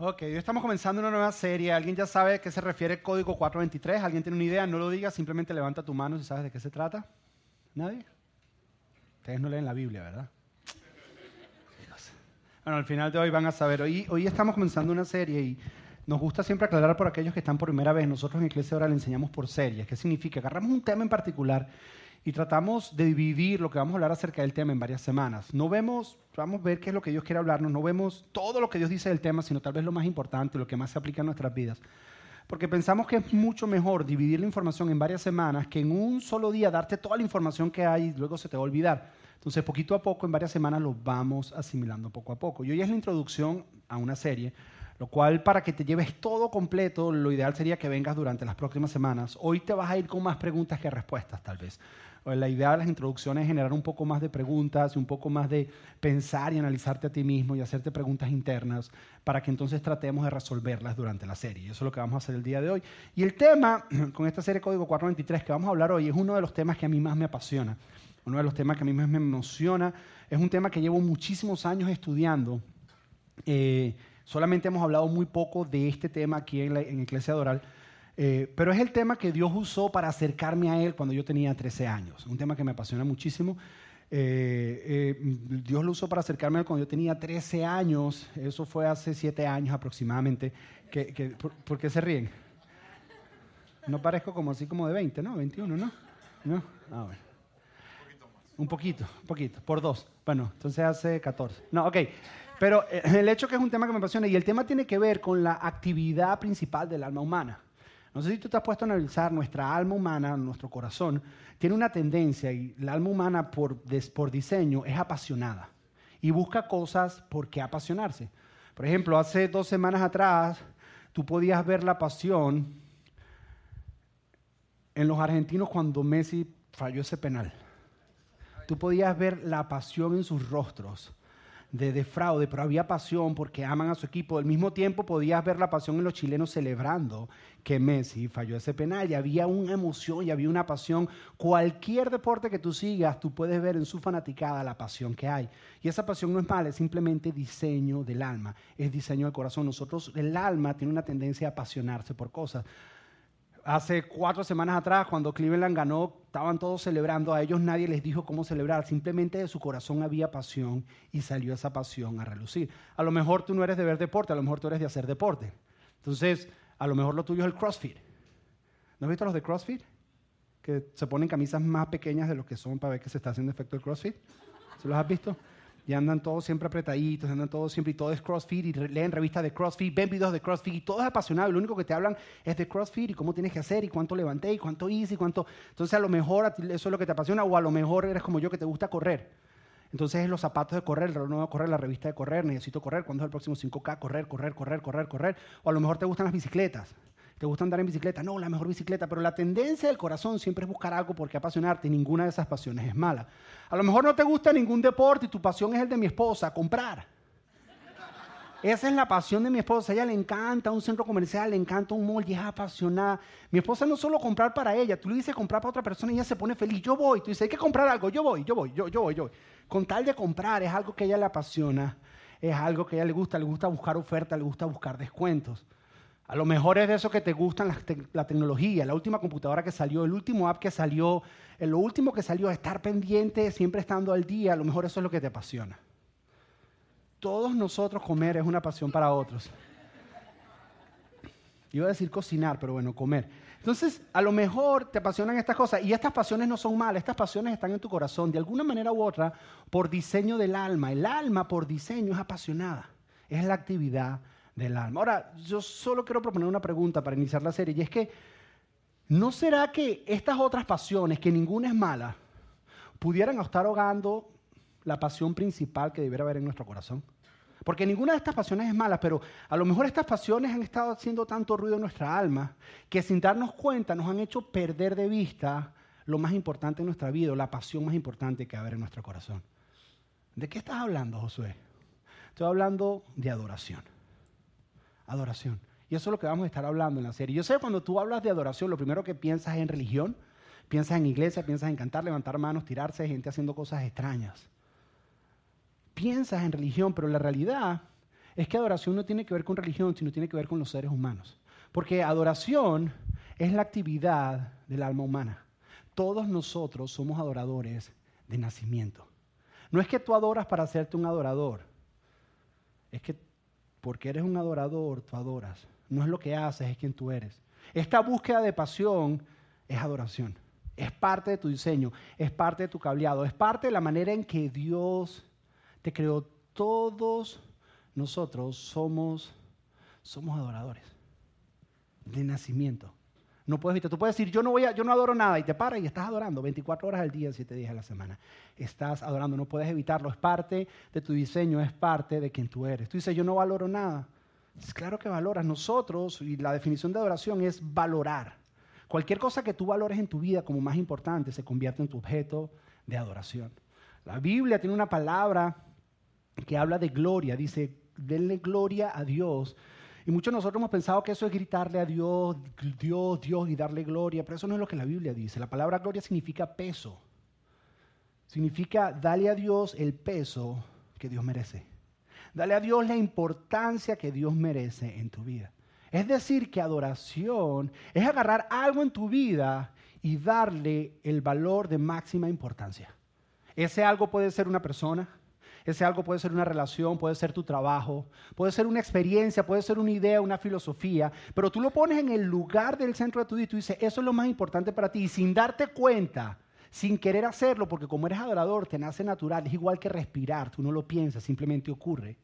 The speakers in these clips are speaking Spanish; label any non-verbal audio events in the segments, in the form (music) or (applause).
Ok, hoy estamos comenzando una nueva serie. ¿Alguien ya sabe a qué se refiere el código 423? ¿Alguien tiene una idea? No lo diga, simplemente levanta tu mano si sabes de qué se trata. ¿Nadie? Ustedes no leen la Biblia, ¿verdad? Bueno, al final de hoy van a saber. Hoy, hoy estamos comenzando una serie y nos gusta siempre aclarar por aquellos que están por primera vez. Nosotros en Iglesia ahora le enseñamos por series. ¿Qué significa? Agarramos un tema en particular y tratamos de dividir lo que vamos a hablar acerca del tema en varias semanas. No vemos, vamos a ver qué es lo que Dios quiere hablarnos, no vemos todo lo que Dios dice del tema, sino tal vez lo más importante, lo que más se aplica en nuestras vidas. Porque pensamos que es mucho mejor dividir la información en varias semanas que en un solo día darte toda la información que hay y luego se te va a olvidar. Entonces, poquito a poco, en varias semanas, lo vamos asimilando poco a poco. Y hoy es la introducción a una serie, lo cual para que te lleves todo completo, lo ideal sería que vengas durante las próximas semanas. Hoy te vas a ir con más preguntas que respuestas, tal vez. La idea de las introducciones es generar un poco más de preguntas y un poco más de pensar y analizarte a ti mismo y hacerte preguntas internas para que entonces tratemos de resolverlas durante la serie. Eso es lo que vamos a hacer el día de hoy. Y el tema (clears throat) con esta serie Código 423 que vamos a hablar hoy es uno de los temas que a mí más me apasiona, uno de los temas que a mí más me emociona. Es un tema que llevo muchísimos años estudiando. Eh, solamente hemos hablado muy poco de este tema aquí en, la, en Iglesia Doral. Eh, pero es el tema que Dios usó para acercarme a Él cuando yo tenía 13 años. Un tema que me apasiona muchísimo. Eh, eh, Dios lo usó para acercarme a Él cuando yo tenía 13 años. Eso fue hace 7 años aproximadamente. Que, por, qué se ríen? No parezco como así como de 20, ¿no? 21, ¿no? ¿No? Ah, bueno. Un poquito, un poquito, por dos. Bueno, entonces hace 14. No, ok. Pero el hecho que es un tema que me apasiona y el tema tiene que ver con la actividad principal del alma humana. No sé si tú te has puesto a analizar nuestra alma humana, nuestro corazón, tiene una tendencia, y la alma humana por, por diseño es apasionada y busca cosas por qué apasionarse. Por ejemplo, hace dos semanas atrás, tú podías ver la pasión en los argentinos cuando Messi falló ese penal. Tú podías ver la pasión en sus rostros de, fraude, pero había pasión porque aman a su equipo. Al mismo tiempo podías ver la pasión en los chilenos celebrando que Messi falló ese penal y había una emoción y había una pasión. Cualquier deporte que tú sigas, tú puedes ver en su fanaticada la pasión que hay. Y esa pasión no es mala, es simplemente diseño del alma, es diseño del corazón. Nosotros, el alma tiene una tendencia a apasionarse por cosas. Hace cuatro semanas atrás, cuando Cleveland ganó, estaban todos celebrando. A ellos nadie les dijo cómo celebrar. Simplemente de su corazón había pasión y salió esa pasión a relucir. A lo mejor tú no eres de ver deporte, a lo mejor tú eres de hacer deporte. Entonces, a lo mejor lo tuyo es el CrossFit. ¿No has visto los de CrossFit? Que se ponen camisas más pequeñas de lo que son para ver que se está haciendo efecto el CrossFit. ¿Se los has visto? Y andan todos siempre apretaditos, andan todos siempre y todo es CrossFit y leen revistas de CrossFit, ven videos de CrossFit y todo es apasionado y lo único que te hablan es de CrossFit y cómo tienes que hacer y cuánto levanté y cuánto hice y cuánto... Entonces a lo mejor eso es lo que te apasiona o a lo mejor eres como yo que te gusta correr. Entonces es los zapatos de correr, el reloj de correr, la revista de correr, necesito correr, cuándo es el próximo 5K, correr, correr, correr, correr, correr. O a lo mejor te gustan las bicicletas. ¿Te gusta andar en bicicleta? No, la mejor bicicleta, pero la tendencia del corazón siempre es buscar algo por qué apasionarte y ninguna de esas pasiones es mala. A lo mejor no te gusta ningún deporte y tu pasión es el de mi esposa, comprar. Esa es la pasión de mi esposa. A ella le encanta un centro comercial, le encanta un mall y es apasionada. Mi esposa no solo comprar para ella, tú le dices comprar para otra persona y ella se pone feliz. Yo voy, tú dices, hay que comprar algo, yo voy, yo voy, yo, voy, yo voy. Con tal de comprar, es algo que ella le apasiona, es algo que a ella le gusta, le gusta buscar ofertas, le gusta buscar descuentos. A lo mejor es de eso que te gustan la, tecnología, la última computadora que salió, el último app que salió, lo último que salió, estar pendiente, siempre estando al día, a lo mejor eso es lo que te apasiona. Todos nosotros comer es una pasión para otros. Iba a decir cocinar, pero bueno, comer. Entonces, a lo mejor te apasionan estas cosas y estas pasiones no son malas, estas pasiones están en tu corazón, de alguna manera u otra, por diseño del alma. El alma por diseño es apasionada, es la actividad del alma. Ahora, yo solo quiero proponer una pregunta para iniciar la serie, y es que, ¿no será que estas otras pasiones, que ninguna es mala, pudieran estar ahogando la pasión principal que debiera haber en nuestro corazón? Porque ninguna de estas pasiones es mala, pero a lo mejor estas pasiones han estado haciendo tanto ruido en nuestra alma que sin darnos cuenta nos han hecho perder de vista lo más importante en nuestra vida, la pasión más importante que haber en nuestro corazón. ¿De qué estás hablando, Josué? Estoy hablando de adoración adoración. Y eso es lo que vamos a estar hablando en la serie. Yo sé cuando tú hablas de adoración, lo primero que piensas es en religión, piensas en iglesia, piensas en cantar, levantar manos, tirarse, gente haciendo cosas extrañas. Piensas en religión, pero la realidad es que adoración no tiene que ver con religión, sino tiene que ver con los seres humanos. Porque adoración es la actividad del alma humana. Todos nosotros somos adoradores de nacimiento. No es que tú adoras para hacerte un adorador, es que porque eres un adorador, tú adoras. No es lo que haces, es quien tú eres. Esta búsqueda de pasión es adoración. Es parte de tu diseño, es parte de tu cableado, es parte de la manera en que Dios te creó. Todos nosotros somos, somos adoradores de nacimiento. No puedes evitar. Tú puedes decir, yo no, voy a, yo no adoro nada y te paras y estás adorando 24 horas al día, 7 días a la semana. Estás adorando, no puedes evitarlo. Es parte de tu diseño, es parte de quien tú eres. Tú dices, yo no valoro nada. Es claro que valoras. Nosotros, y la definición de adoración es valorar. Cualquier cosa que tú valores en tu vida como más importante se convierte en tu objeto de adoración. La Biblia tiene una palabra que habla de gloria. Dice, denle gloria a Dios. Y muchos de nosotros hemos pensado que eso es gritarle a Dios, Dios, Dios y darle gloria, pero eso no es lo que la Biblia dice. La palabra gloria significa peso. Significa darle a Dios el peso que Dios merece. Dale a Dios la importancia que Dios merece en tu vida. Es decir, que adoración es agarrar algo en tu vida y darle el valor de máxima importancia. Ese algo puede ser una persona, ese algo puede ser una relación, puede ser tu trabajo, puede ser una experiencia, puede ser una idea, una filosofía, pero tú lo pones en el lugar del centro de tu vida y tú dices, eso es lo más importante para ti, y sin darte cuenta, sin querer hacerlo, porque como eres adorador, te nace natural, es igual que respirar, tú no lo piensas, simplemente ocurre.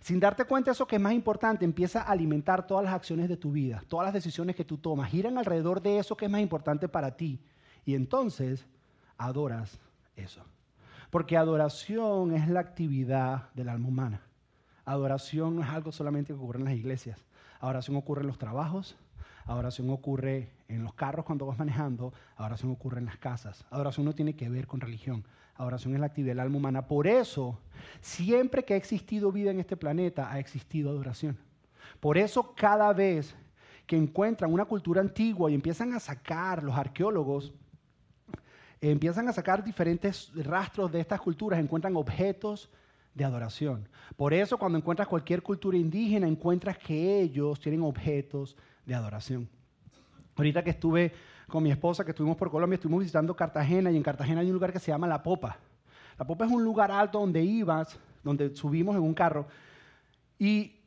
Sin darte cuenta eso que es más importante, empieza a alimentar todas las acciones de tu vida, todas las decisiones que tú tomas, giran alrededor de eso que es más importante para ti. Y entonces adoras eso. Porque adoración es la actividad del alma humana. Adoración no es algo solamente que ocurre en las iglesias. Adoración ocurre en los trabajos, adoración ocurre en los carros cuando vas manejando, adoración ocurre en las casas. Adoración no tiene que ver con religión. Adoración es la actividad del alma humana. Por eso, siempre que ha existido vida en este planeta, ha existido adoración. Por eso, cada vez que encuentran una cultura antigua y empiezan a sacar los arqueólogos, empiezan a sacar diferentes rastros de estas culturas, encuentran objetos de adoración. Por eso, cuando encuentras cualquier cultura indígena, encuentras que ellos tienen objetos de adoración. Ahorita que estuve con mi esposa, que estuvimos por Colombia, estuvimos visitando Cartagena y en Cartagena hay un lugar que se llama La Popa. La Popa es un lugar alto donde ibas, donde subimos en un carro y,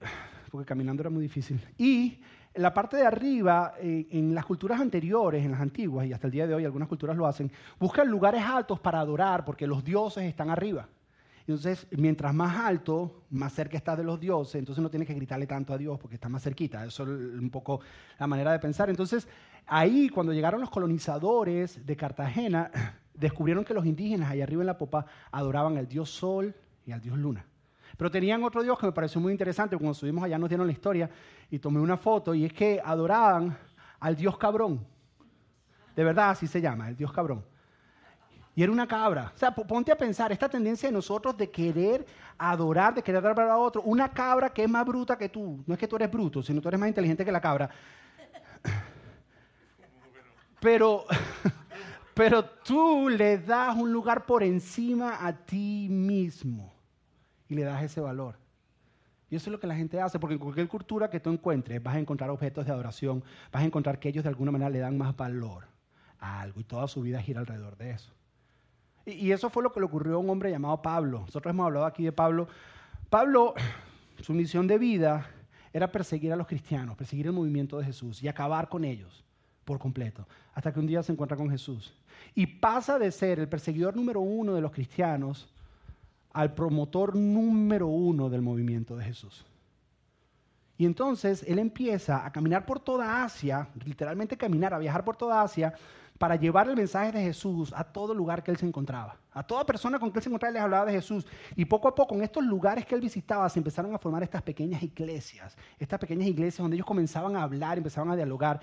porque caminando era muy difícil, y la parte de arriba, eh, en las culturas anteriores, en las antiguas, y hasta el día de hoy algunas culturas lo hacen, buscan lugares altos para adorar porque los dioses están arriba. Entonces, mientras más alto, más cerca estás de los dioses, entonces no tienes que gritarle tanto a Dios porque está más cerquita. Eso es un poco la manera de pensar. Entonces, ahí, cuando llegaron los colonizadores de Cartagena, (clears throat) descubrieron que los indígenas allá arriba en la popa adoraban al dios Sol y al dios Luna. Pero tenían otro dios que me pareció muy interesante. Cuando subimos allá nos dieron la historia y tomé una foto y es que adoraban al dios cabrón. De verdad así se llama, el dios cabrón. Y era una cabra. O sea, ponte a pensar, esta tendencia de nosotros de querer adorar, de querer adorar a otro, una cabra que es más bruta que tú. No es que tú eres bruto, sino tú eres más inteligente que la cabra. Pero, (laughs) pero tú le das un lugar por encima a ti mismo y le das ese valor. Y eso es lo que la gente hace, porque en cualquier cultura que tú encuentres vas a encontrar objetos de adoración, vas a encontrar que ellos de alguna manera le dan más valor a algo y toda su vida gira alrededor de eso. Y, eso fue lo que le ocurrió a un hombre llamado Pablo. Nosotros hemos hablado aquí de Pablo. Pablo, su misión de vida era perseguir a los cristianos, perseguir el movimiento de Jesús y acabar con ellos por completo, hasta que un día se encuentra con Jesús. Y pasa de ser el perseguidor número uno de los cristianos al promotor número uno del movimiento de Jesús. Y entonces él empieza a caminar por toda Asia, literalmente caminar, a viajar por toda Asia, para llevar el mensaje de Jesús a todo lugar que él se encontraba. A toda persona con que él se encontraba les hablaba de Jesús. Y poco a poco en estos lugares que él visitaba se empezaron a formar estas pequeñas iglesias, estas pequeñas iglesias donde ellos comenzaban a hablar, empezaban a dialogar.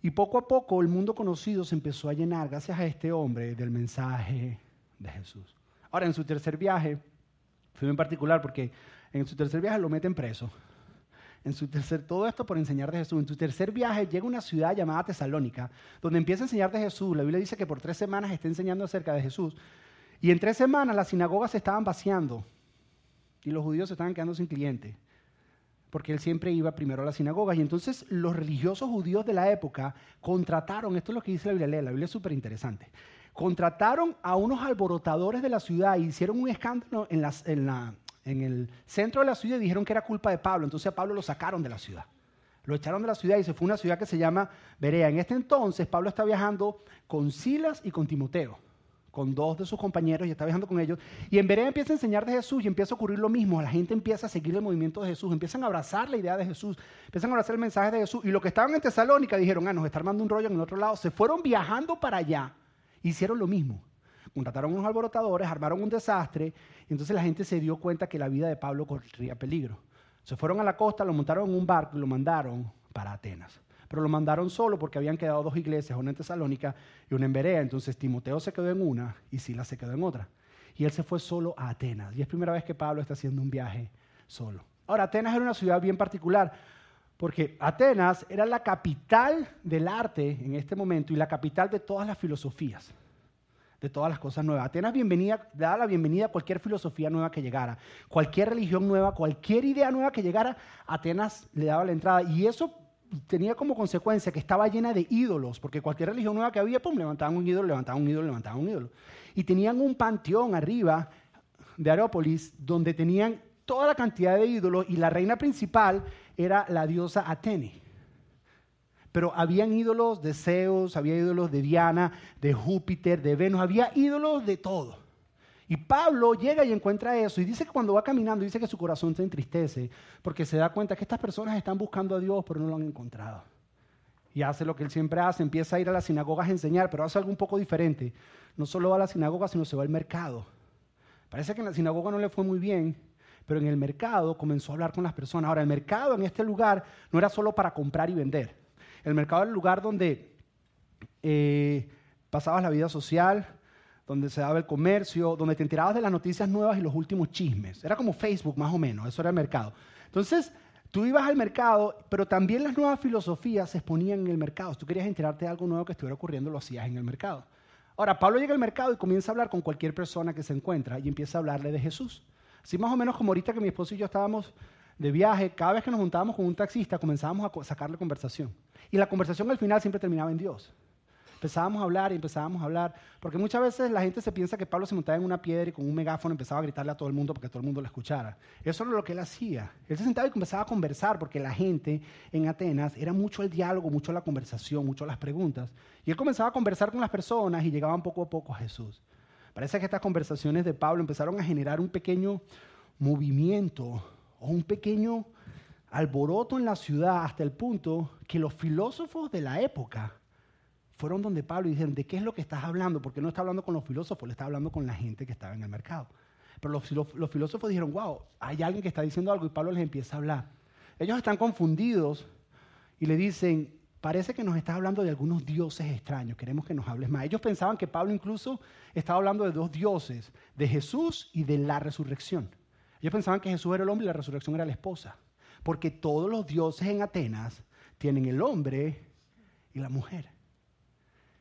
Y poco a poco el mundo conocido se empezó a llenar, gracias a este hombre, del mensaje de Jesús. Ahora, en su tercer viaje, fue en particular porque en su tercer viaje lo meten preso en su tercer, todo esto por enseñar de Jesús. En su tercer viaje llega a una ciudad llamada Tesalónica, donde empieza a enseñar de Jesús. La Biblia dice que por tres semanas está enseñando acerca de Jesús. Y en tres semanas las sinagogas se estaban vaciando y los judíos se estaban quedando sin clientes. porque él siempre iba primero a las sinagogas. Y entonces los religiosos judíos de la época contrataron, esto es lo que dice la Biblia, la Biblia es súper interesante, contrataron a unos alborotadores de la ciudad y hicieron un escándalo en, en el centro de la ciudad y dijeron que era culpa de Pablo. Entonces a Pablo lo sacaron de la ciudad. Lo echaron de la ciudad y se fue a una ciudad que se llama Berea. En este entonces Pablo está viajando con Silas y con Timoteo con dos de sus compañeros y está viajando con ellos. Y en Berea empieza a enseñar de Jesús y empieza a ocurrir lo mismo. La gente empieza a seguir el movimiento de Jesús, empiezan a abrazar la idea de Jesús, empiezan a abrazar el mensaje de Jesús. Y los que estaban en Tesalónica dijeron, ah, nos está armando un rollo en el otro lado. Se fueron viajando para allá, hicieron lo mismo. Contrataron unos alborotadores, armaron un desastre, y entonces la gente se dio cuenta que la vida de Pablo corría peligro. Se fueron a la costa, lo montaron en un barco y lo mandaron para Atenas pero lo mandaron solo porque habían quedado dos iglesias, una en Tesalónica y una en Berea. Entonces Timoteo se quedó en una y Silas se quedó en otra. Y él se fue solo a Atenas. Y es primera vez que Pablo está haciendo un viaje solo. Ahora, Atenas era una ciudad bien particular, porque Atenas era la capital del arte en este momento y la capital de todas las filosofías, de todas las cosas nuevas. Atenas bienvenida, daba la bienvenida a cualquier filosofía nueva que llegara, cualquier religión nueva, cualquier idea nueva que llegara, Atenas le daba la entrada. Y eso tenía como consecuencia que estaba llena de ídolos, porque cualquier religión nueva que había, pum, levantaban un ídolo, levantaban un ídolo, levantaban un ídolo. Y tenían un panteón arriba de Aerópolis donde tenían toda la cantidad de ídolos y la reina principal era la diosa Atene. Pero habían ídolos de Zeus, había ídolos de Diana, de Júpiter, de Venus, había ídolos de todo. Y Pablo llega y encuentra eso y dice que cuando va caminando, dice que su corazón se entristece porque se da cuenta que estas personas están buscando a Dios pero no lo han encontrado. Y hace lo que él siempre hace, empieza a ir a las sinagogas a enseñar, pero hace algo un poco diferente. No solo va a la sinagoga, sino se va al mercado. Parece que en la sinagoga no le fue muy bien, pero en el mercado comenzó a hablar con las personas. Ahora, el mercado en este lugar no era solo para comprar y vender. El mercado era el lugar donde eh, pasabas la vida social, donde se daba el comercio, donde te enterabas de las noticias nuevas y los últimos chismes. Era como Facebook más o menos, eso era el mercado. Entonces, tú ibas al mercado, pero también las nuevas filosofías se exponían en el mercado. Si tú querías enterarte de algo nuevo que estuviera ocurriendo, lo hacías en el mercado. Ahora, Pablo llega al mercado y comienza a hablar con cualquier persona que se encuentra y empieza a hablarle de Jesús. Así más o menos como ahorita que mi esposo y yo estábamos de viaje, cada vez que nos juntábamos con un taxista comenzábamos a sacarle conversación. Y la conversación al final siempre terminaba en Dios empezábamos a hablar y empezábamos a hablar, porque muchas veces la gente se piensa que Pablo se montaba en una piedra y con un megáfono empezaba a gritarle a todo el mundo para que todo el mundo lo escuchara. Eso era lo que él hacía. Él se sentaba y comenzaba a conversar, porque la gente en Atenas era mucho el diálogo, mucho la conversación, mucho las preguntas. Y él comenzaba a conversar con las personas y llegaban poco a poco a Jesús. Parece que estas conversaciones de Pablo empezaron a generar un pequeño movimiento o un pequeño alboroto en la ciudad hasta el punto que los filósofos de la época fueron donde Pablo y dijeron, ¿de qué es lo que estás hablando? Porque no está hablando con los filósofos, le está hablando con la gente que estaba en el mercado. Pero los, los, filósofos dijeron, wow, hay alguien que está diciendo algo y Pablo les empieza a hablar. Ellos están confundidos y le dicen, parece que nos estás hablando de algunos dioses extraños, queremos que nos hables más. Ellos pensaban que Pablo incluso estaba hablando de dos dioses, de Jesús y de la resurrección. Ellos pensaban que Jesús era el hombre y la resurrección era la esposa, porque todos los dioses en Atenas tienen el hombre y la mujer.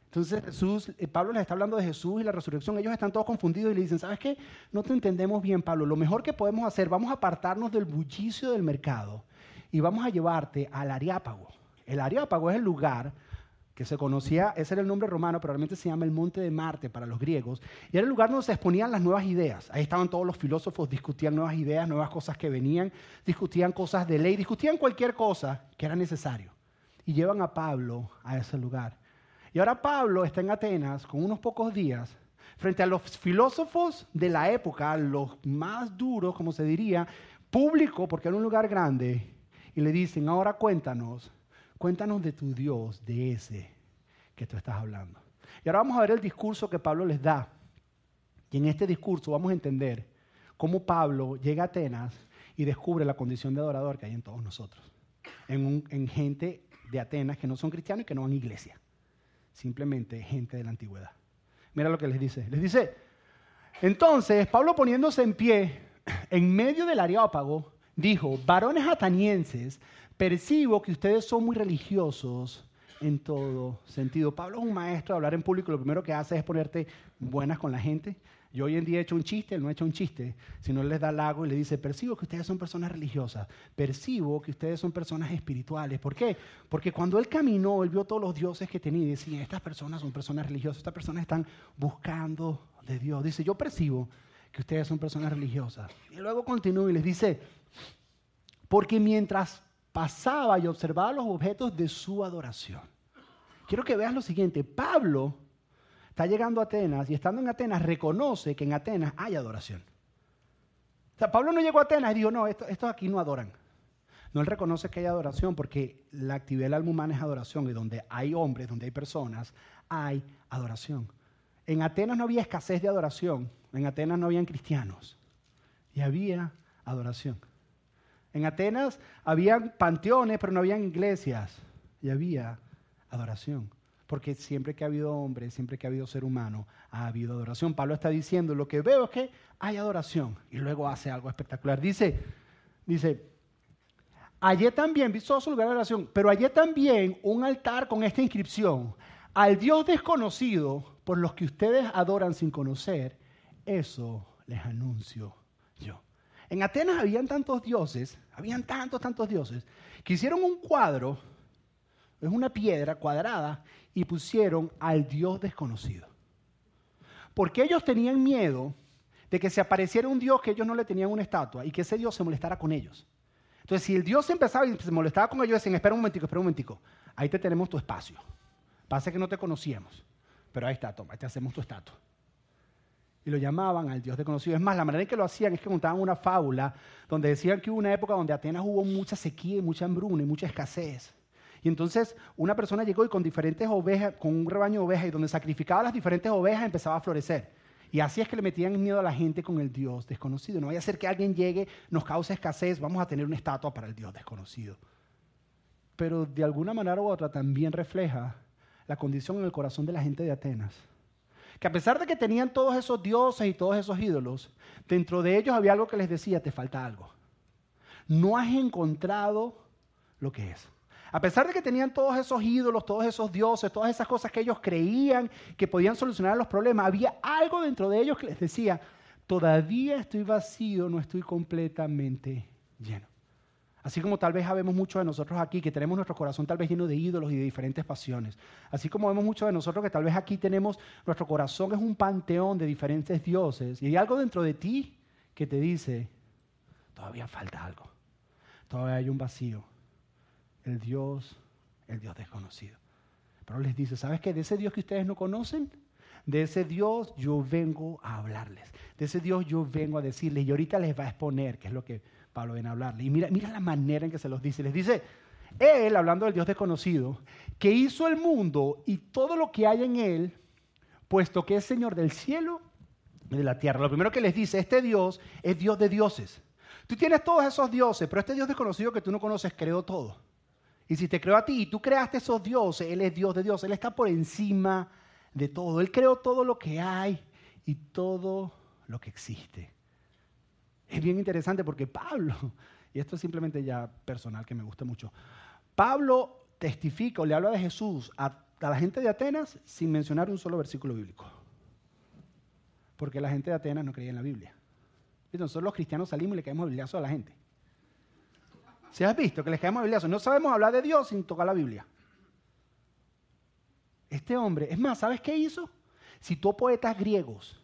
Entonces Jesús, eh, Pablo les está hablando de Jesús y la resurrección. Ellos están todos confundidos y le dicen, ¿sabes qué? No te entendemos bien, Pablo. Lo mejor que podemos hacer, vamos a apartarnos del bullicio del mercado y vamos a llevarte al Areápago. El Areápago es el lugar que se conocía, ese era el nombre romano, pero realmente se llama el Monte de Marte para los griegos, y era el lugar donde se exponían las nuevas ideas. Ahí estaban todos los filósofos, discutían nuevas ideas, nuevas cosas que venían, discutían cosas de ley, discutían cualquier cosa que era necesario. Y llevan a Pablo a ese lugar. Y ahora Pablo está en Atenas con unos pocos días frente a los filósofos de la época, los más duros, como se diría, público, porque era un lugar grande, y le dicen, ahora cuéntanos, cuéntanos de tu Dios, de ese que tú estás hablando. Y ahora vamos a ver el discurso que Pablo les da. Y en este discurso vamos a entender cómo Pablo llega a Atenas y descubre la condición de adorador que hay en todos nosotros, en, en gente de Atenas que no son cristianos y que no van a iglesia simplemente gente de la antigüedad. Mira lo que les dice. Les dice, entonces Pablo poniéndose en pie en medio del areópago, dijo, varones atanienses, percibo que ustedes son muy religiosos en todo sentido. Pablo es un maestro de hablar en público, lo primero que hace es ponerte buenas con la gente. Yo hoy en día he hecho un chiste, él no ha hecho un chiste, sino él les da lago y le dice, percibo que ustedes son personas religiosas, percibo que ustedes son personas espirituales. ¿Por qué? Porque cuando él caminó, él vio todos los dioses que tenía y decía, estas personas son personas religiosas, estas personas están buscando de Dios. Dice, yo percibo que ustedes son personas religiosas. Y luego continúa y les dice, porque mientras pasaba y observaba los objetos de su adoración. Quiero que veas lo siguiente, Pablo está llegando a Atenas y estando en Atenas reconoce que en Atenas hay adoración. O sea, Pablo no llegó a Atenas y dijo, no, estos, aquí no adoran. No, él reconoce que hay adoración porque la actividad del alma humana es adoración y donde hay hombres, donde hay personas, hay adoración. En Atenas no había escasez de adoración, en Atenas no habían cristianos y había adoración. En Atenas habían panteones, pero no habían iglesias y había adoración. Porque siempre que ha habido hombre, siempre que ha habido ser humano, ha habido adoración. Pablo está diciendo, lo que veo es que hay adoración. Y luego hace algo espectacular. Dice, dice, hallé también, visto su lugar de adoración, pero hallé también un altar con esta inscripción. Al Dios desconocido, por los que ustedes adoran sin conocer, eso les anuncio yo. En Atenas habían tantos dioses, habían tantos, tantos dioses, que hicieron un cuadro, es una piedra cuadrada, y pusieron al Dios desconocido. Porque ellos tenían miedo de que se apareciera un Dios que ellos no le tenían una estatua y que ese Dios se molestara con ellos. Entonces, si el Dios empezaba y se molestaba con ellos, decían, espera un momentico, espera un momentico, ahí te tenemos tu espacio. Pasa que no te conocíamos, pero ahí está, toma, te hacemos tu estatua. Y lo llamaban al Dios desconocido. Es más, la manera en que lo hacían es que contaban una fábula donde decían que hubo una época donde Atenas hubo mucha sequía y mucha hambruna y mucha escasez. Y entonces una persona llegó y con diferentes ovejas, con un rebaño de ovejas, y donde sacrificaba las diferentes ovejas empezaba a florecer. Y así es que le metían miedo a la gente con el Dios desconocido. No vaya a ser que alguien llegue, nos cause escasez, vamos a tener una estatua para el Dios desconocido. Pero de alguna manera u otra también refleja la condición en el corazón de la gente de Atenas. Que a pesar de que tenían todos esos dioses y todos esos ídolos, dentro de ellos había algo que les decía, te falta algo. No has encontrado lo que es. A pesar de que tenían todos esos ídolos, todos esos dioses, todas esas cosas que ellos creían que podían solucionar los problemas, había algo dentro de ellos que les decía, todavía estoy vacío, no estoy completamente lleno. Así como tal vez habemos muchos de nosotros aquí que tenemos nuestro corazón tal vez lleno de ídolos y de diferentes pasiones. Así como vemos muchos de nosotros que tal vez aquí tenemos, nuestro corazón es un panteón de diferentes dioses. Y hay algo dentro de ti que te dice, todavía falta algo. Todavía hay un vacío el Dios, el Dios desconocido. Pero les dice, ¿sabes qué? De ese Dios que ustedes no conocen, de ese Dios yo vengo a hablarles. De ese Dios yo vengo a decirles y ahorita les va a exponer, que es lo que Pablo viene a hablarles. Y mira, mira la manera en que se los dice. Les dice, Él, hablando del Dios desconocido, que hizo el mundo y todo lo que hay en Él, puesto que es Señor del cielo y de la tierra. Lo primero que les dice, este Dios es Dios de dioses. Tú tienes todos esos dioses, pero este Dios desconocido que tú no conoces creó todo. Y si te creó a ti y tú creaste esos dioses, Él es Dios de Dios, Él está por encima de todo. Él creó todo lo que hay y todo lo que existe. Es bien interesante porque Pablo, (laughs) y esto es simplemente ya personal que me gusta mucho, Pablo testifica o le habla de Jesús a, la gente de Atenas sin mencionar un solo versículo bíblico. Porque la gente de Atenas no creía en la Biblia. Nosotros los cristianos salimos y le caemos bibliazo a la gente. Si has visto que les caemos Biblia, no sabemos hablar de Dios sin tocar la Biblia. Este hombre, es más, ¿sabes qué hizo? Citó poetas griegos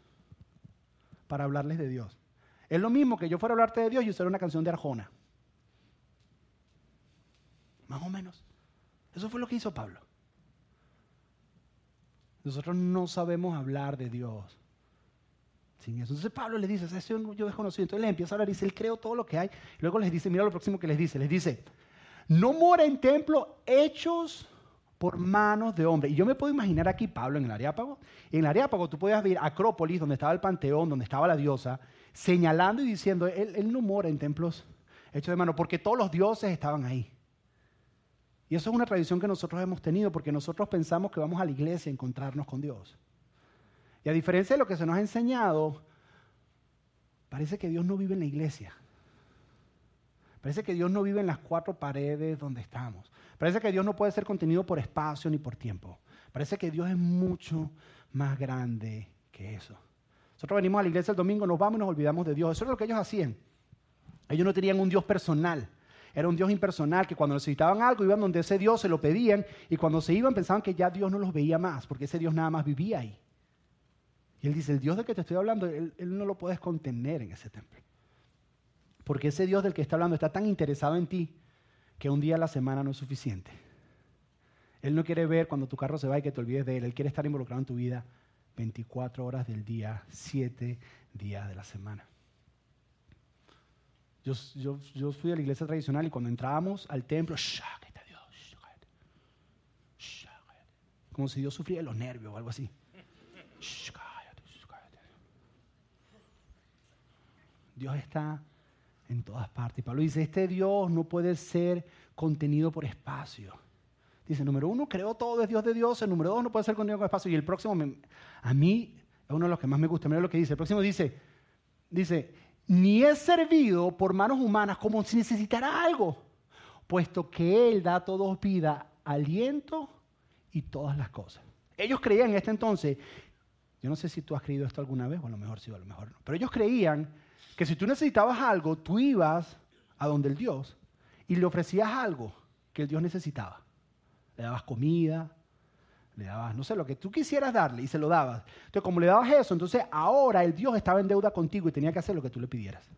para hablarles de Dios. Es lo mismo que yo fuera a hablarte de Dios y usar una canción de Arjona. Más o menos. Eso fue lo que hizo Pablo. Nosotros no sabemos hablar de Dios sin eso. Entonces Pablo le dice, ese yo desconocido. Entonces le empieza a hablar y dice, él creó todo lo que hay. Luego les dice, mira lo próximo que les dice. Les dice, no mora en templos hechos por manos de hombre. Y yo me puedo imaginar aquí Pablo en el Areápago. En el Areápago tú podías ver Acrópolis, donde estaba el panteón, donde estaba la diosa, señalando y diciendo, él, no mora en templos hechos de mano, porque todos los dioses estaban ahí. Y eso es una tradición que nosotros hemos tenido, porque nosotros pensamos que vamos a la iglesia a encontrarnos con Dios. Y a diferencia de lo que se nos ha enseñado, parece que Dios no vive en la iglesia. Parece que Dios no vive en las cuatro paredes donde estamos. Parece que Dios no puede ser contenido por espacio ni por tiempo. Parece que Dios es mucho más grande que eso. Nosotros venimos a la iglesia el domingo, nos vamos y nos olvidamos de Dios. Eso es lo que ellos hacían. Ellos no tenían un Dios personal. Era un Dios impersonal que cuando necesitaban algo iban donde ese Dios se lo pedían y cuando se iban pensaban que ya Dios no los veía más porque ese Dios nada más vivía ahí. Y él dice, el Dios del que te estoy hablando, él, no lo puedes contener en ese templo. Porque ese Dios del que está hablando está tan interesado en ti que un día a la semana no es suficiente. Él no quiere ver cuando tu carro se va y que te olvides de él. Él quiere estar involucrado en tu vida 24 horas del día, 7 días de la semana. Yo, fui a la iglesia tradicional y cuando entrábamos al templo, como si Dios sufriera los nervios o algo así. Dios está en todas partes. Pablo dice, este Dios no puede ser contenido por espacio. Dice, número uno, creó todo, es Dios de Dios. El número dos, no puede ser contenido por espacio. Y el próximo, a mí, es uno de los que más me gusta. Mira lo que dice. El próximo dice, dice, ni es servido por manos humanas como si necesitara algo, puesto que Él da a todos vida, aliento y todas las cosas. Ellos creían en este entonces, yo no sé si tú has creído esto alguna vez, o a lo mejor sí, o a lo mejor no, pero ellos creían que si tú necesitabas algo, tú ibas a donde el Dios y le ofrecías algo que el Dios necesitaba. Le dabas comida, le dabas, no sé, lo que tú quisieras darle y se lo dabas. Entonces, como le dabas eso, entonces ahora el Dios estaba en deuda contigo y tenía que hacer lo que tú le pidieras.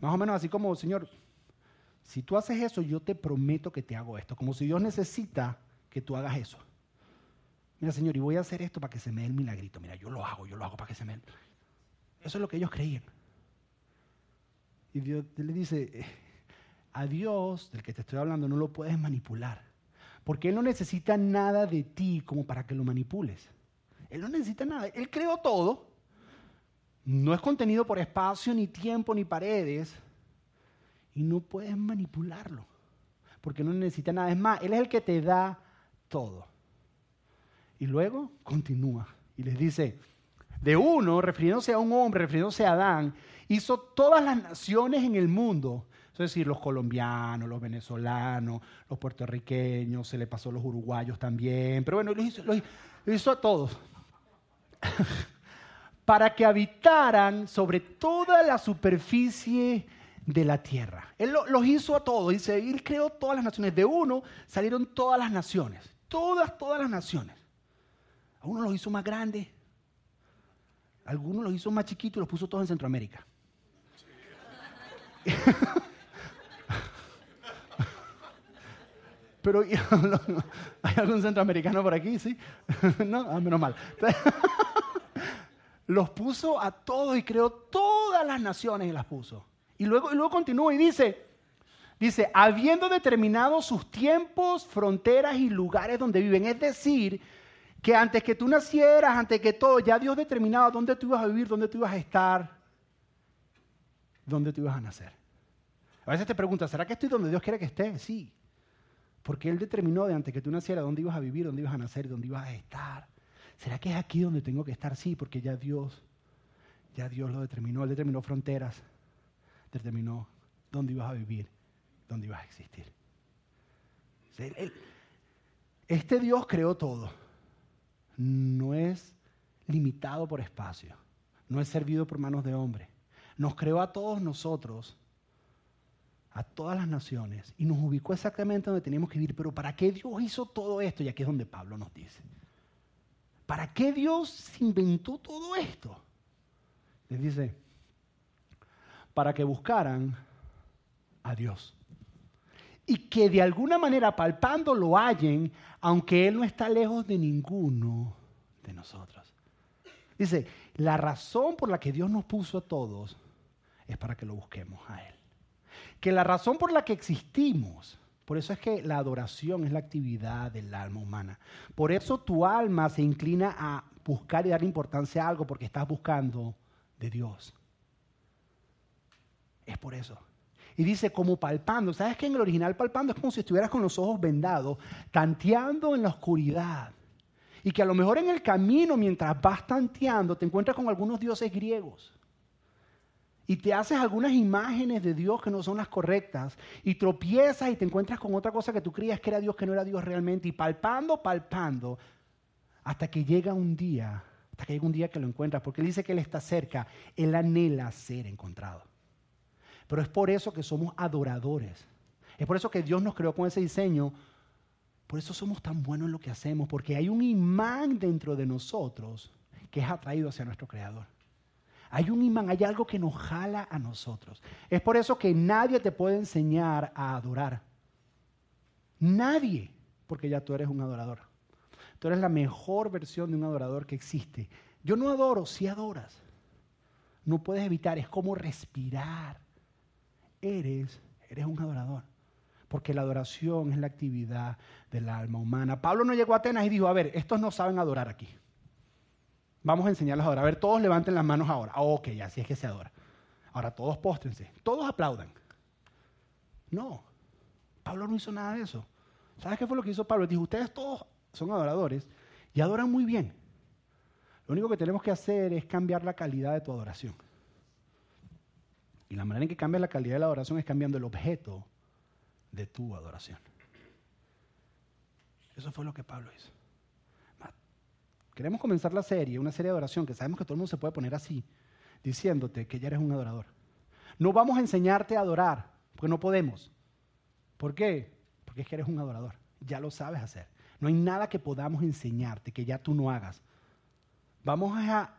Más o menos así como, Señor, si tú haces eso, yo te prometo que te hago esto. Como si Dios necesita que tú hagas eso. Mira, Señor, y voy a hacer esto para que se me dé el milagrito. Mira, yo lo hago, yo lo hago para que se me dé. Eso es lo que ellos creían. Y Dios le dice, a Dios, del que te estoy hablando, no lo puedes manipular. Porque Él no necesita nada de ti como para que lo manipules. Él no necesita nada. Él creó todo. No es contenido por espacio, ni tiempo, ni paredes. Y no puedes manipularlo. Porque no necesita nada. Es más, Él es el que te da todo. Y luego continúa y les dice, de uno, refiriéndose a un hombre, refiriéndose a Adán, hizo todas las naciones en el mundo. Es decir, los colombianos, los venezolanos, los puertorriqueños, se le pasó a los uruguayos también, pero bueno, lo hizo, a todos. (laughs) para que habitaran sobre toda la superficie de la tierra. Él los hizo a todos, dice, él creó todas las naciones. De uno salieron todas las naciones, todas, todas las naciones. A uno los hizo más grandes, algunos los hizo más chiquitos y los puso todos en Centroamérica. Pero (laughs) hay algún centroamericano por aquí, ¿sí? (laughs) no, ah, menos mal. (laughs) los puso a todos y creó todas las naciones y las puso. Y luego, y luego continúa y dice, dice, habiendo determinado sus tiempos, fronteras y lugares donde viven. Es decir, que antes que tú nacieras, antes que todo, ya Dios determinaba dónde tú ibas a vivir, dónde tú ibas a estar, dónde tú ibas a nacer. A veces te preguntas, ¿será que estoy donde Dios quiere que esté? Sí. Porque Él determinó de antes que tú nacieras dónde ibas a vivir, dónde ibas a nacer, dónde ibas a estar. ¿Será que es aquí donde tengo que estar? Sí, porque ya Dios, ya Dios lo determinó. Él determinó fronteras, determinó dónde ibas a vivir, dónde ibas a existir. este Dios creó todo no es limitado por espacio, no es servido por manos de hombre. Nos creó a todos nosotros, a todas las naciones, y nos ubicó exactamente donde teníamos que vivir. Pero ¿para qué Dios hizo todo esto? Y aquí es donde Pablo nos dice. ¿Para qué Dios inventó todo esto? Les dice, para que buscaran a Dios. Y que de alguna manera palpando lo hallen, aunque Él no está lejos de ninguno de nosotros. Dice, la razón por la que Dios nos puso a todos es para que lo busquemos a Él. Que la razón por la que existimos, por eso es que la adoración es la actividad del alma humana. Por eso tu alma se inclina a buscar y dar importancia a algo porque estás buscando de Dios. Es por eso. Y dice, como palpando. ¿Sabes que en el original palpando es como si estuvieras con los ojos vendados, tanteando en la oscuridad? Y que a lo mejor en el camino, mientras vas tanteando, te encuentras con algunos dioses griegos. Y te haces algunas imágenes de Dios que no son las correctas. Y tropiezas y te encuentras con otra cosa que tú creías que era Dios, que no era Dios realmente. Y palpando, palpando, hasta que llega un día Hasta que llega un día que lo encuentras, porque Él dice que Él está cerca, Él anhela ser encontrado. Pero es por eso que somos adoradores. Es por eso que Dios nos creó con ese diseño. Por eso somos tan buenos en lo que hacemos, porque hay un imán dentro de nosotros que es atraído hacia nuestro Creador. Hay un imán, hay algo que nos jala a nosotros. Es por eso que nadie te puede enseñar a adorar. Nadie, porque ya tú eres un adorador. Tú eres la mejor versión de un adorador que existe. Yo no adoro, si adoras. No puedes evitar, es como respirar. Eres, eres un adorador. Porque la adoración es la actividad del alma humana. Pablo no llegó a Atenas y dijo, a ver, estos no saben adorar aquí. Vamos a enseñarles a adorar. A ver, todos levanten las manos ahora. Ah, ok, así es que se adora. Ahora todos póstrense. Todos aplaudan. No, Pablo no hizo nada de eso. ¿Sabes qué fue lo que hizo Pablo? Dijo, ustedes todos son adoradores y adoran muy bien. Lo único que tenemos que hacer es cambiar la calidad de tu adoración. Y la manera en que cambia la calidad de la adoración es cambiando el objeto de tu adoración. Eso fue lo que Pablo hizo. Queremos comenzar la serie, una serie de adoración, que sabemos que todo el mundo se puede poner así, diciéndote que ya eres un adorador. No vamos a enseñarte a adorar, porque no podemos. ¿Por qué? Porque es que eres un adorador. Ya lo sabes hacer. No hay nada que podamos enseñarte que ya tú no hagas. Vamos a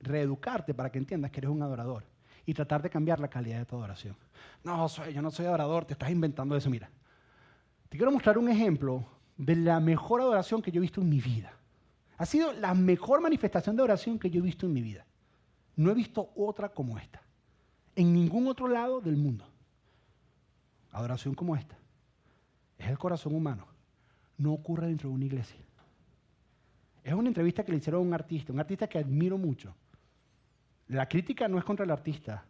reeducarte para que entiendas que eres un adorador y tratar de cambiar la calidad de tu adoración. No, soy, yo no soy adorador, te estás inventando eso. Mira, te quiero mostrar un ejemplo de la mejor adoración que yo he visto en mi vida. Ha sido la mejor manifestación de oración que yo he visto en mi vida. No he visto otra como esta. En ningún otro lado del mundo. Adoración como esta. Es el corazón humano no ocurre dentro de una iglesia. Es una entrevista que le hicieron a un artista, un artista que admiro mucho. La crítica no es contra el artista,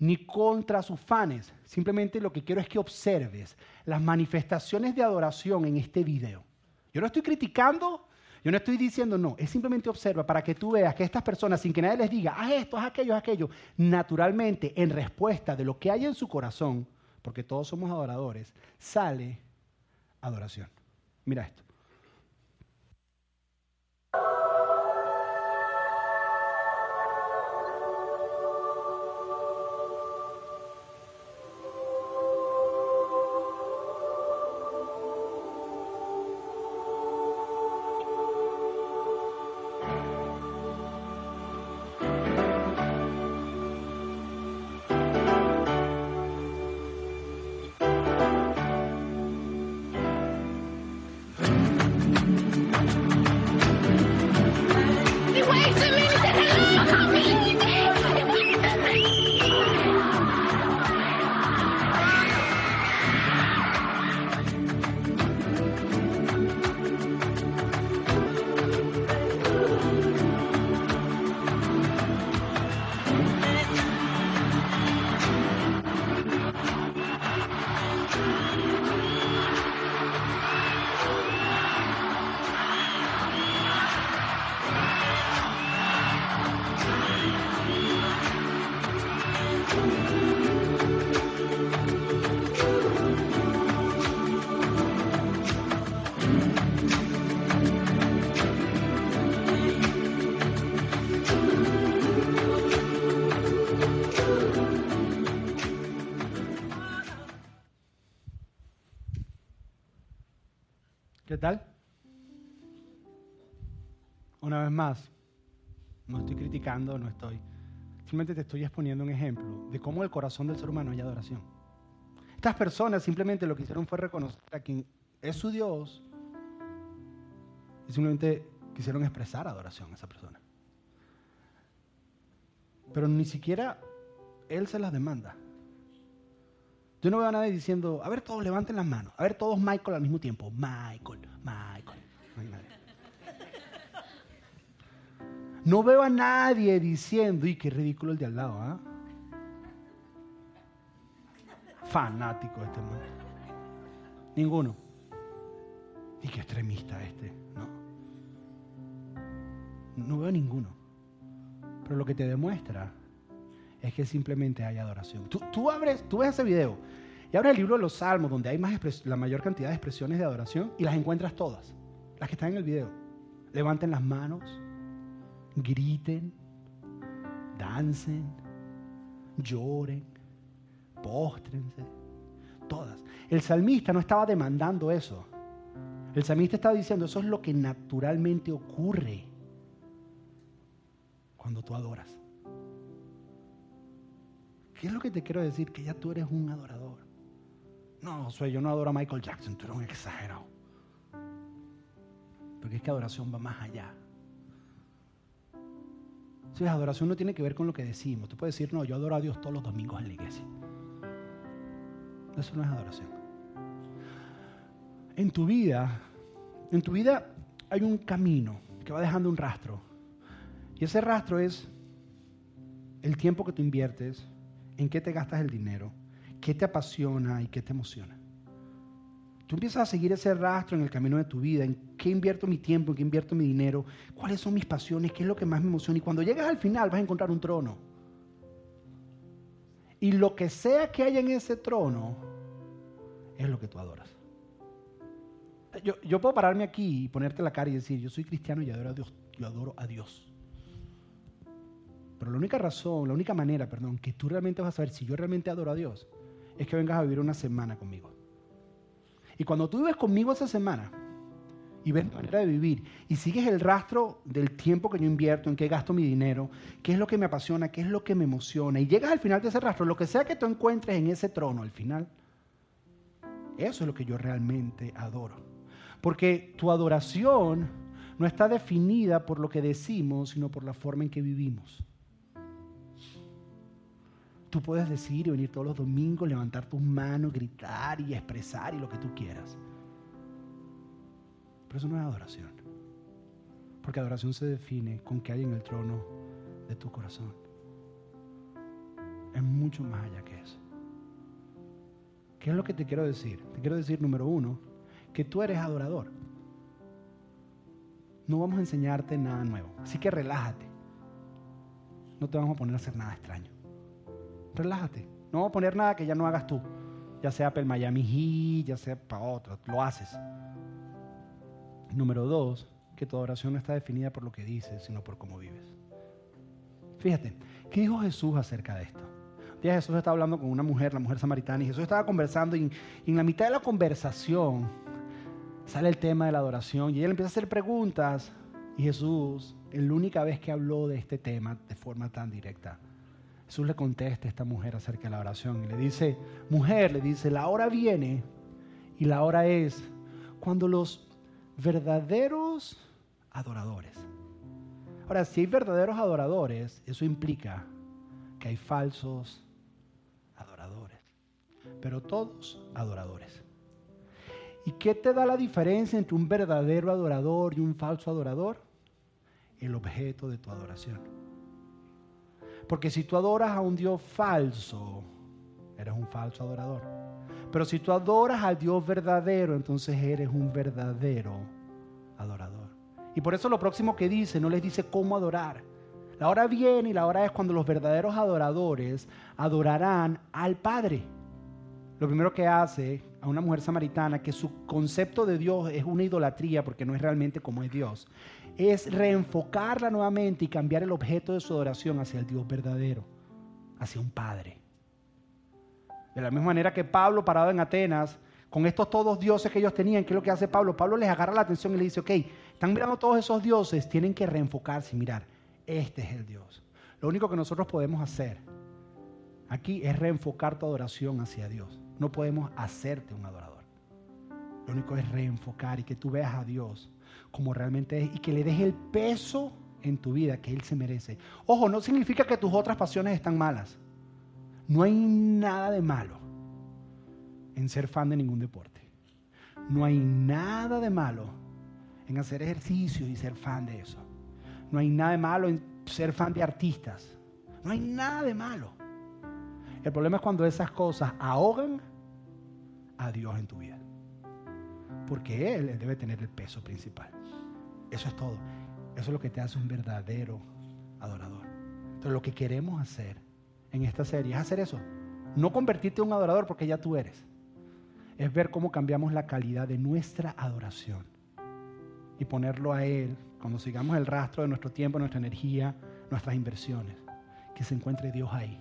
ni contra sus fans. Simplemente lo que quiero es que observes las manifestaciones de adoración en este video. Yo no estoy criticando, yo no estoy diciendo no, es simplemente observa para que tú veas que estas personas, sin que nadie les diga, haz esto, haz aquello, haz aquello, naturalmente, en respuesta de lo que hay en su corazón, porque todos somos adoradores, sale adoración. Mira esto. Tal? Una vez más, no estoy criticando, no estoy. Simplemente te estoy exponiendo un ejemplo de cómo el corazón del ser humano hay adoración. Estas personas simplemente lo que hicieron fue reconocer a quien es su Dios y simplemente quisieron expresar adoración a esa persona. Pero ni siquiera Él se las demanda. Yo no veo a nadie diciendo, a ver, todos levanten las manos. A ver, todos Michael al mismo tiempo. Michael, Michael. No, veo a nadie diciendo, y qué ridículo el de al lado, ¿ah? Fanático este mundo. Ninguno. Y qué extremista este, ¿no? No veo ninguno. Pero lo que te demuestra es que simplemente hay adoración. Tú, abres, tú ves ese video y abres el libro de los Salmos, donde hay más la mayor cantidad de expresiones de adoración, y las encuentras todas, las que están en el video. Levanten las manos, griten, dancen, lloren, póstrense, todas. El salmista no estaba demandando eso. El salmista estaba diciendo, eso es lo que naturalmente ocurre cuando tú adoras. ¿Qué es lo que te quiero decir? Que ya tú eres un adorador. No, Josué, yo no adoro a Michael Jackson, tú eres un exagerado. Porque es que adoración va más allá. Si la adoración no tiene que ver con lo que decimos. Tú puedes decir, no, yo adoro a Dios todos los domingos en la iglesia. Eso no es adoración. En tu vida, en tu vida hay un camino que va dejando un rastro. Y ese rastro es el tiempo que tú inviertes, en qué te gastas el dinero, qué te apasiona y qué te emociona. Tú empiezas a seguir ese rastro en el camino de tu vida, en qué invierto mi tiempo, en qué invierto mi dinero, cuáles son mis pasiones, qué es lo que más me emociona. Y cuando llegas al final vas a encontrar un trono. Y lo que sea que haya en ese trono es lo que tú adoras. Yo, yo puedo pararme aquí y ponerte la cara y decir, yo soy cristiano y adoro a Dios. Yo adoro a Dios. Pero la única razón, la única manera, perdón, que tú realmente vas a saber si yo realmente adoro a Dios es que vengas a vivir una semana conmigo. Y cuando tú vives conmigo esa semana y ves mi manera de vivir y sigues el rastro del tiempo que yo invierto, en qué gasto mi dinero, qué es lo que me apasiona, qué es lo que me emociona, y llegas al final de ese rastro, lo que sea que tú encuentres en ese trono al final, eso es lo que yo realmente adoro. Porque tu adoración no está definida por lo que decimos, sino por la forma en que vivimos. Tú puedes decir y venir todos los domingos, levantar tus manos, gritar y expresar y lo que tú quieras. Pero eso no es adoración. Porque adoración se define con que hay en el trono de tu corazón. Es mucho más allá que eso. ¿Qué es lo que te quiero decir? Te quiero decir, número uno, que tú eres adorador. No vamos a enseñarte nada nuevo. Así que relájate. No te vamos a poner a hacer nada extraño relájate. No vamos a poner nada que ya no hagas tú. Ya sea para el Miami Heat, ya sea para otro. Lo haces. Número dos, que tu oración no está definida por lo que dices, sino por cómo vives. Fíjate, ¿qué dijo Jesús acerca de esto? Un día Jesús estaba hablando con una mujer, la mujer samaritana, y Jesús estaba conversando y, y en la mitad de la conversación sale el tema de la adoración y ella le empieza a hacer preguntas y Jesús, la única vez que habló de este tema de forma tan directa, Jesús le contesta a esta mujer acerca de la oración y le dice, mujer, le dice, la hora viene y la hora es cuando los verdaderos adoradores. Ahora, si hay verdaderos adoradores, eso implica que hay falsos adoradores, pero todos adoradores. ¿Y qué te da la diferencia entre un verdadero adorador y un falso adorador? El objeto de tu adoración. Porque si tú adoras a un Dios falso, eres un falso adorador. Pero si tú adoras al Dios verdadero, entonces eres un verdadero adorador. Y por eso lo próximo que dice, no les dice cómo adorar. La hora viene y la hora es cuando los verdaderos adoradores adorarán al Padre. Lo primero que hace a una mujer samaritana, que su concepto de Dios es una idolatría porque no es realmente como es Dios, es reenfocarla nuevamente y cambiar el objeto de su adoración hacia el Dios verdadero, hacia un Padre. De la misma manera que Pablo, parado en Atenas, con estos todos dioses que ellos tenían, ¿qué es lo que hace Pablo? Pablo les agarra la atención y le dice, ok, están mirando todos esos dioses, tienen que reenfocarse y mirar, este es el Dios. Lo único que nosotros podemos hacer aquí es reenfocar tu adoración hacia Dios. No podemos hacerte un adorador. Lo único es reenfocar y que tú veas a Dios como realmente es y que le des el peso en tu vida que Él se merece. Ojo, no significa que tus otras pasiones están malas. No hay nada de malo en ser fan de ningún deporte. No hay nada de malo en hacer ejercicio y ser fan de eso. No hay nada de malo en ser fan de artistas. No hay nada de malo. El problema es cuando esas cosas ahogan a Dios en tu vida. Porque Él debe tener el peso principal. Eso es todo. Eso es lo que te hace un verdadero adorador. Entonces lo que queremos hacer en esta serie es hacer eso. No convertirte en un adorador porque ya tú eres. Es ver cómo cambiamos la calidad de nuestra adoración y ponerlo a Él, cuando sigamos el rastro de nuestro tiempo, nuestra energía, nuestras inversiones, que se encuentre Dios ahí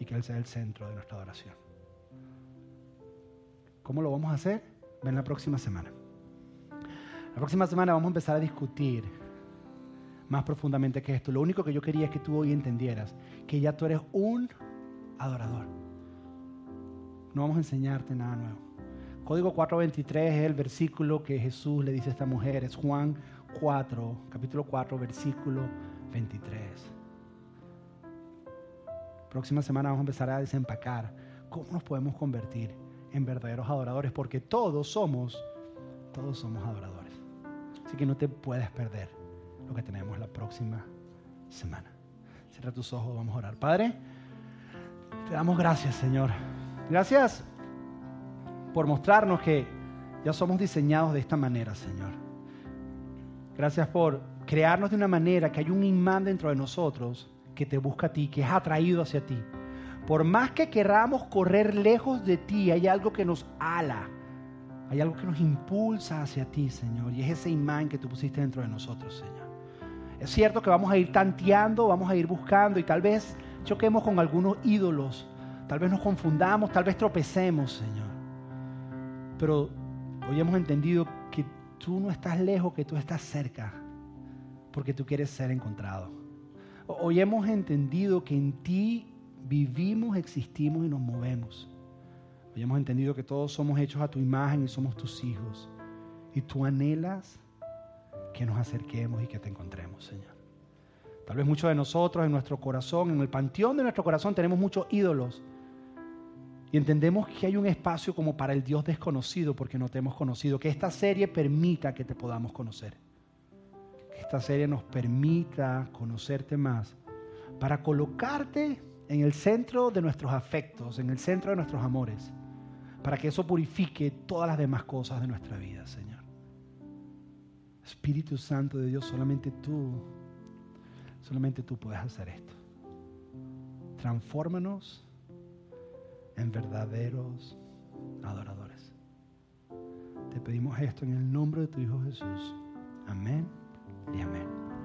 y que Él sea el centro de nuestra adoración. ¿Cómo lo vamos a hacer? Ven la próxima semana. La próxima semana vamos a empezar a discutir más profundamente que esto. Lo único que yo quería es que tú hoy entendieras que ya tú eres un adorador. No vamos a enseñarte nada nuevo. Código 423 es el versículo que Jesús le dice a esta mujer. Es Juan 4, capítulo 4, versículo 23. Próxima semana vamos a empezar a desempacar cómo nos podemos convertir en verdaderos adoradores, porque todos somos, todos somos adoradores. Así que no te puedes perder lo que tenemos la próxima semana. Cierra tus ojos, vamos a orar. Padre, te damos gracias, Señor. Gracias por mostrarnos que ya somos diseñados de esta manera, Señor. Gracias por crearnos de una manera que hay un imán dentro de nosotros que te busca a ti, que es atraído hacia ti. Por más que queramos correr lejos de ti, hay algo que nos ala, hay algo que nos impulsa hacia ti, Señor, y es ese imán que tú pusiste dentro de nosotros, Señor. Es cierto que vamos a ir tanteando, vamos a ir buscando y tal vez choquemos con algunos ídolos, tal vez nos confundamos, tal vez tropecemos, Señor. Pero hoy hemos entendido que tú no estás lejos, que tú estás cerca, porque tú quieres ser encontrado. Hoy hemos entendido que en ti vivimos, existimos y nos movemos. Hoy hemos entendido que todos somos hechos a tu imagen y somos tus hijos. Y tú anhelas que nos acerquemos y que te encontremos, Señor. Tal vez muchos de nosotros en nuestro corazón, en el panteón de nuestro corazón, tenemos muchos ídolos. Y entendemos que hay un espacio como para el Dios desconocido porque no te hemos conocido. Que esta serie permita que te podamos conocer. Que esta serie nos permita conocerte más para colocarte en el centro de nuestros afectos, en el centro de nuestros amores, para que eso purifique todas las demás cosas de nuestra vida, Señor. Espíritu Santo de Dios, solamente tú, solamente tú puedes hacer esto. Transfórmanos en verdaderos adoradores. Te pedimos esto en el nombre de tu Hijo Jesús. Amén y amén.